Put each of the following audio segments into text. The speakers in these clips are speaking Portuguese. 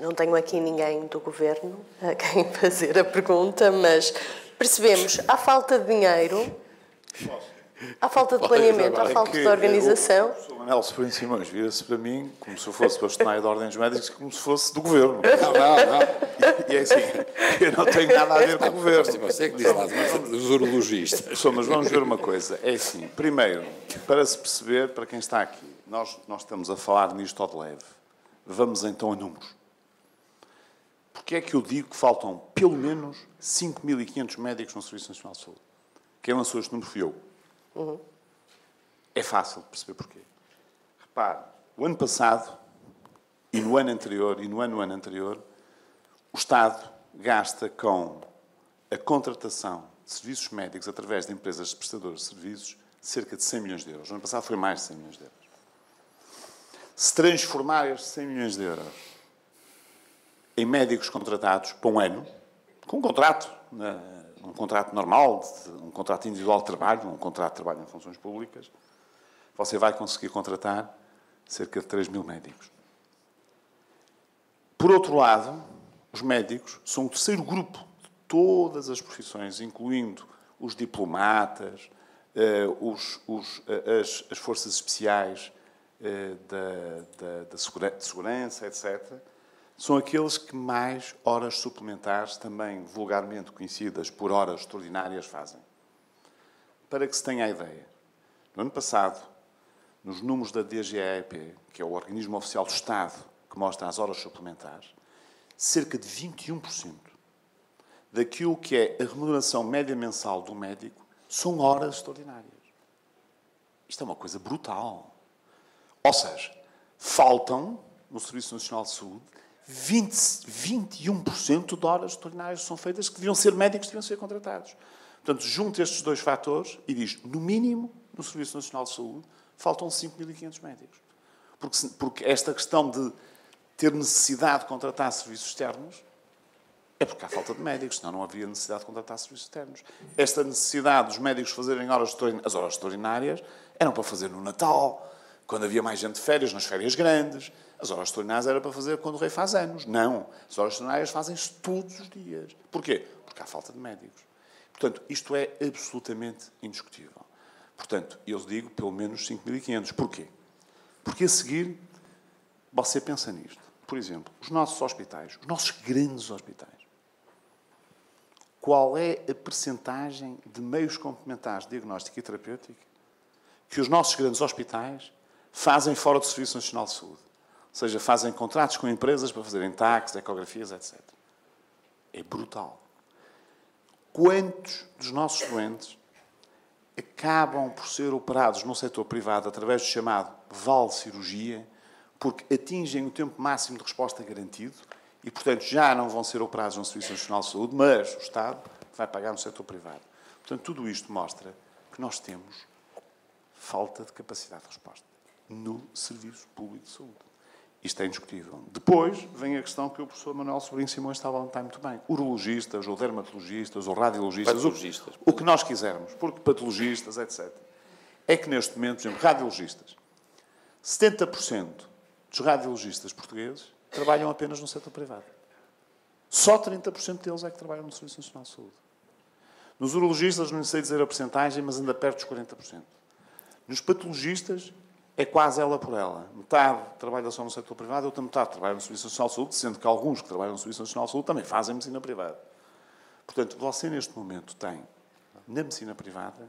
Não tenho aqui ninguém do governo a quem fazer a pergunta, mas percebemos, há falta de dinheiro, há falta de planeamento, há falta de organização. O Manuel Sobrinho Simões vira-se para mim como se eu fosse bastonário de ordens médicas, como se fosse do governo. Não, não, não. E é assim, eu não tenho nada a ver com o governo. Você que diz lá, dos urologistas. Pessoal, mas vamos ver uma coisa. É assim, primeiro, para se perceber, para quem está aqui, nós, nós estamos a falar nisto ao de leve. Vamos então a números. Porquê é que eu digo que faltam pelo menos 5.500 médicos no Serviço Nacional de Saúde? Quem lançou este número fui eu. Uhum. É fácil de perceber porquê. Repare, o ano passado, e no ano anterior, e no ano, no ano anterior, o Estado gasta com a contratação de serviços médicos através de empresas de prestadores de serviços cerca de 100 milhões de euros. No ano passado foi mais de 100 milhões de euros. Se transformar estes 100 milhões de euros em médicos contratados para um ano, com um contrato, né, um contrato normal, um contrato individual de trabalho, um contrato de trabalho em funções públicas, você vai conseguir contratar cerca de 3 mil médicos. Por outro lado, os médicos são o terceiro grupo de todas as profissões, incluindo os diplomatas, eh, os, os, eh, as, as, forças especiais eh, da, da, da de segurança, etc são aqueles que mais horas suplementares, também vulgarmente conhecidas por horas extraordinárias, fazem. Para que se tenha a ideia, no ano passado, nos números da DGAEP, que é o organismo oficial do Estado que mostra as horas suplementares, cerca de 21% daquilo que é a remuneração média mensal do médico são horas extraordinárias. Isto é uma coisa brutal. Ou seja, faltam no Serviço Nacional de Saúde 20, 21% de horas extraordinárias são feitas que deviam ser médicos, deviam ser contratados. Portanto, junte estes dois fatores e diz, no mínimo, no Serviço Nacional de Saúde, faltam 5.500 médicos. Porque, porque esta questão de ter necessidade de contratar serviços externos é porque há falta de médicos, senão não havia necessidade de contratar serviços externos. Esta necessidade dos médicos fazerem horas as horas extraordinárias eram para fazer no Natal, quando havia mais gente de férias, nas férias grandes, as horas extraordinárias era para fazer quando o rei faz anos. Não. As horas extraordinárias fazem-se todos os dias. Porquê? Porque há falta de médicos. Portanto, isto é absolutamente indiscutível. Portanto, eu digo pelo menos 5.500. Porquê? Porque a seguir, você pensa nisto. Por exemplo, os nossos hospitais, os nossos grandes hospitais. Qual é a percentagem de meios complementares de diagnóstico e terapêutico que os nossos grandes hospitais fazem fora do Serviço Nacional de Saúde? Ou seja, fazem contratos com empresas para fazerem taques, ecografias, etc. É brutal. Quantos dos nossos doentes acabam por ser operados no setor privado através do chamado vale cirurgia, porque atingem o tempo máximo de resposta garantido e, portanto, já não vão ser operados no Serviço Nacional de Saúde, mas o Estado vai pagar no setor privado. Portanto, tudo isto mostra que nós temos falta de capacidade de resposta no Serviço Público de Saúde. Isto é indiscutível. Depois vem a questão que o professor Manuel Sobrinho Simões estava a levantar muito bem. Urologistas, ou dermatologistas, ou radiologistas, patologistas. O, o, que nós quisermos, porque patologistas, etc. É que neste momento, por exemplo, radiologistas, 70% dos radiologistas portugueses trabalham apenas no setor privado. Só 30% deles é que trabalham no Serviço Nacional de Saúde. Nos urologistas, não sei dizer a porcentagem, mas anda perto dos 40%. Nos patologistas, é quase ela por ela. Metade trabalha só no setor privado, outra metade trabalha no Serviço Nacional de Saúde, sendo que alguns que trabalham no Serviço Nacional de Saúde também fazem medicina privada. Portanto, você neste momento tem, na medicina privada,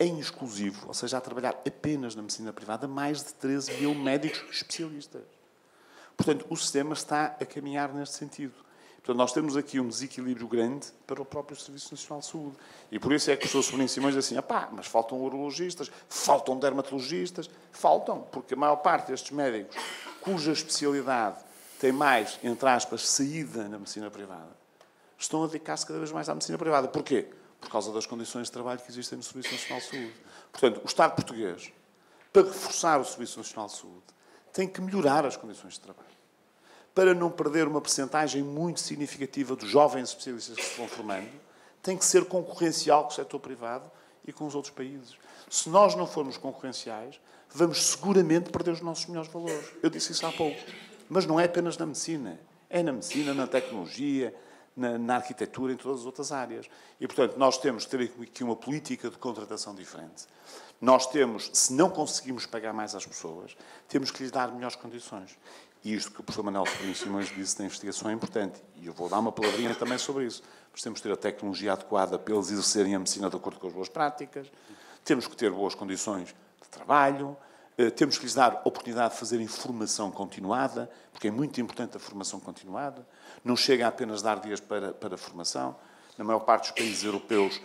em exclusivo, ou seja, a trabalhar apenas na medicina privada, mais de 13 mil médicos especialistas. Portanto, o sistema está a caminhar neste sentido. Portanto, nós temos aqui um desequilíbrio grande para o próprio Serviço Nacional de Saúde. E por isso é que o Sr. Sobrinho Simões diz assim, pá, mas faltam urologistas, faltam dermatologistas, faltam, porque a maior parte destes médicos cuja especialidade tem mais, entre aspas, saída na medicina privada, estão a dedicar-se cada vez mais à medicina privada. Porquê? Por causa das condições de trabalho que existem no Serviço Nacional de Saúde. Portanto, o Estado português, para reforçar o Serviço Nacional de Saúde, tem que melhorar as condições de trabalho para não perder uma percentagem muito significativa dos jovens especialistas que se vão formando, tem que ser concorrencial com o setor privado e com os outros países. Se nós não formos concorrenciais, vamos seguramente perder os nossos melhores valores. Eu disse isso há pouco. Mas não é apenas na medicina, É na medicina, na tecnologia, na, na, arquitetura, em todas as outras áreas. E, portanto, nós temos que ter aqui uma política de contratação diferente. Nós temos, se não conseguimos pagar mais às pessoas, temos que lhes dar melhores condições. E isto que o professor Manuel Sobrinho Simões disse da investigação é importante. E eu vou dar uma palavrinha também sobre isso. Nós temos que ter a tecnologia adequada para eles exercerem a medicina de acordo com as boas práticas, temos que ter boas condições de trabalho, eh, temos que lhes dar oportunidade de fazerem formação continuada, porque é muito importante a formação continuada. Não chega a apenas dar dias para, para formação. Na maior parte dos países europeus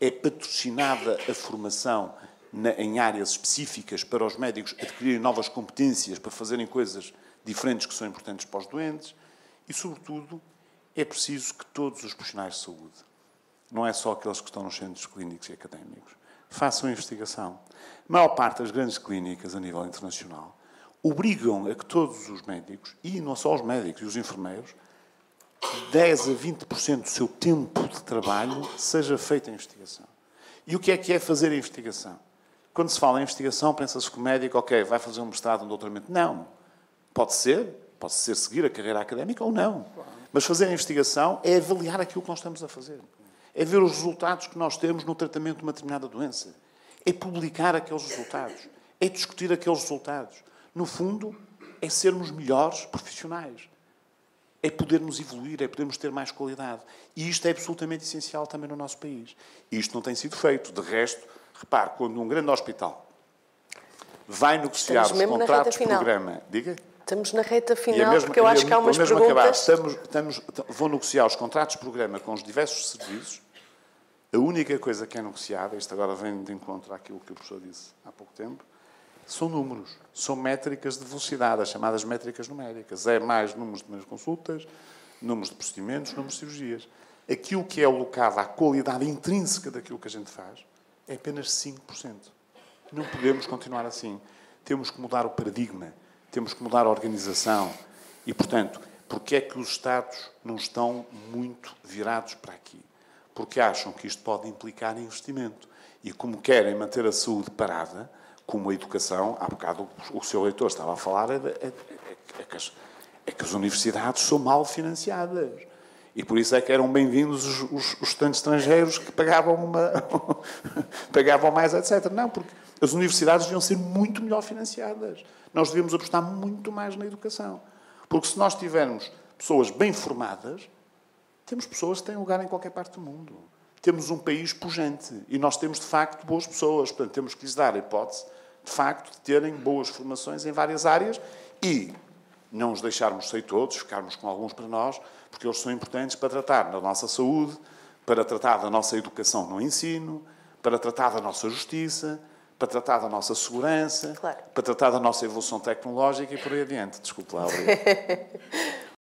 é patrocinada a formação na, em áreas específicas para os médicos adquirirem novas competências para fazerem coisas diferentes que são importantes para os doentes. E, sobretudo, é preciso que todos os profissionais de saúde, não é só aqueles que estão nos centros clínicos e académicos, façam investigação. A maior parte das grandes clínicas a nível internacional obrigam a que todos os médicos, e não só os médicos e os enfermeiros, 10 a 20% do seu tempo de trabalho seja feito em investigação. E o que é que é fazer a investigação? Quando se fala em investigação, pensa-se que o médico, ok, vai fazer um mestrado, um doutoramento. Não. Pode ser, pode ser seguir a carreira académica ou não. Mas fazer a investigação é avaliar aquilo que nós estamos a fazer. É ver os resultados que nós temos no tratamento de uma determinada doença. É publicar aqueles resultados. É discutir aqueles resultados. No fundo, é sermos melhores profissionais. É podermos evoluir, é podermos ter mais qualidade. E isto é absolutamente essencial também no nosso país. E isto não tem sido feito. De resto, repare, quando um grande hospital vai negociar os contratos de programa. Diga? Estamos na reta final, mesma, porque eu acho que há umas perguntas... Acabar. Estamos, estamos, vão negociar os contratos de programa com os diversos serviços. A única coisa que é negociada, isto agora vem de encontro àquilo que o professor disse há pouco tempo, são números, são métricas de velocidade, as chamadas métricas numéricas. É mais números de mais consultas, números de procedimentos, números de cirurgias. Aquilo que é alocado à qualidade intrínseca daquilo que a gente faz é apenas 5%. Não podemos continuar assim. Temos que mudar o paradigma temos que mudar a organização. E, portanto, porque é que os Estados não estão muito virados para aqui? Porque acham que isto pode implicar investimento. E como querem manter a saúde parada, como a educação, há bocado o seu leitor estava a falar, é, é, é, que as, é, que as, universidades são mal financiadas. E por isso é que eram bem-vindos os, os, os estudantes estrangeiros que pagavam, uma, pagavam mais, etc. Não, porque as universidades deviam ser muito melhor financiadas. Nós devíamos apostar muito mais na educação. Porque se nós tivermos pessoas bem formadas, temos pessoas que têm lugar em qualquer parte do mundo. Temos um país pujante e nós temos, de facto, boas pessoas. Portanto, temos que lhes dar a hipótese, de facto, de terem boas formações em várias áreas e não os deixarmos sair todos, ficarmos com alguns para nós, porque eles são importantes para tratar da nossa saúde, para tratar da nossa educação no ensino, para tratar da nossa justiça, para tratar da nossa segurança, claro. para tratar da nossa evolução tecnológica e por aí adiante. Desculpe lá,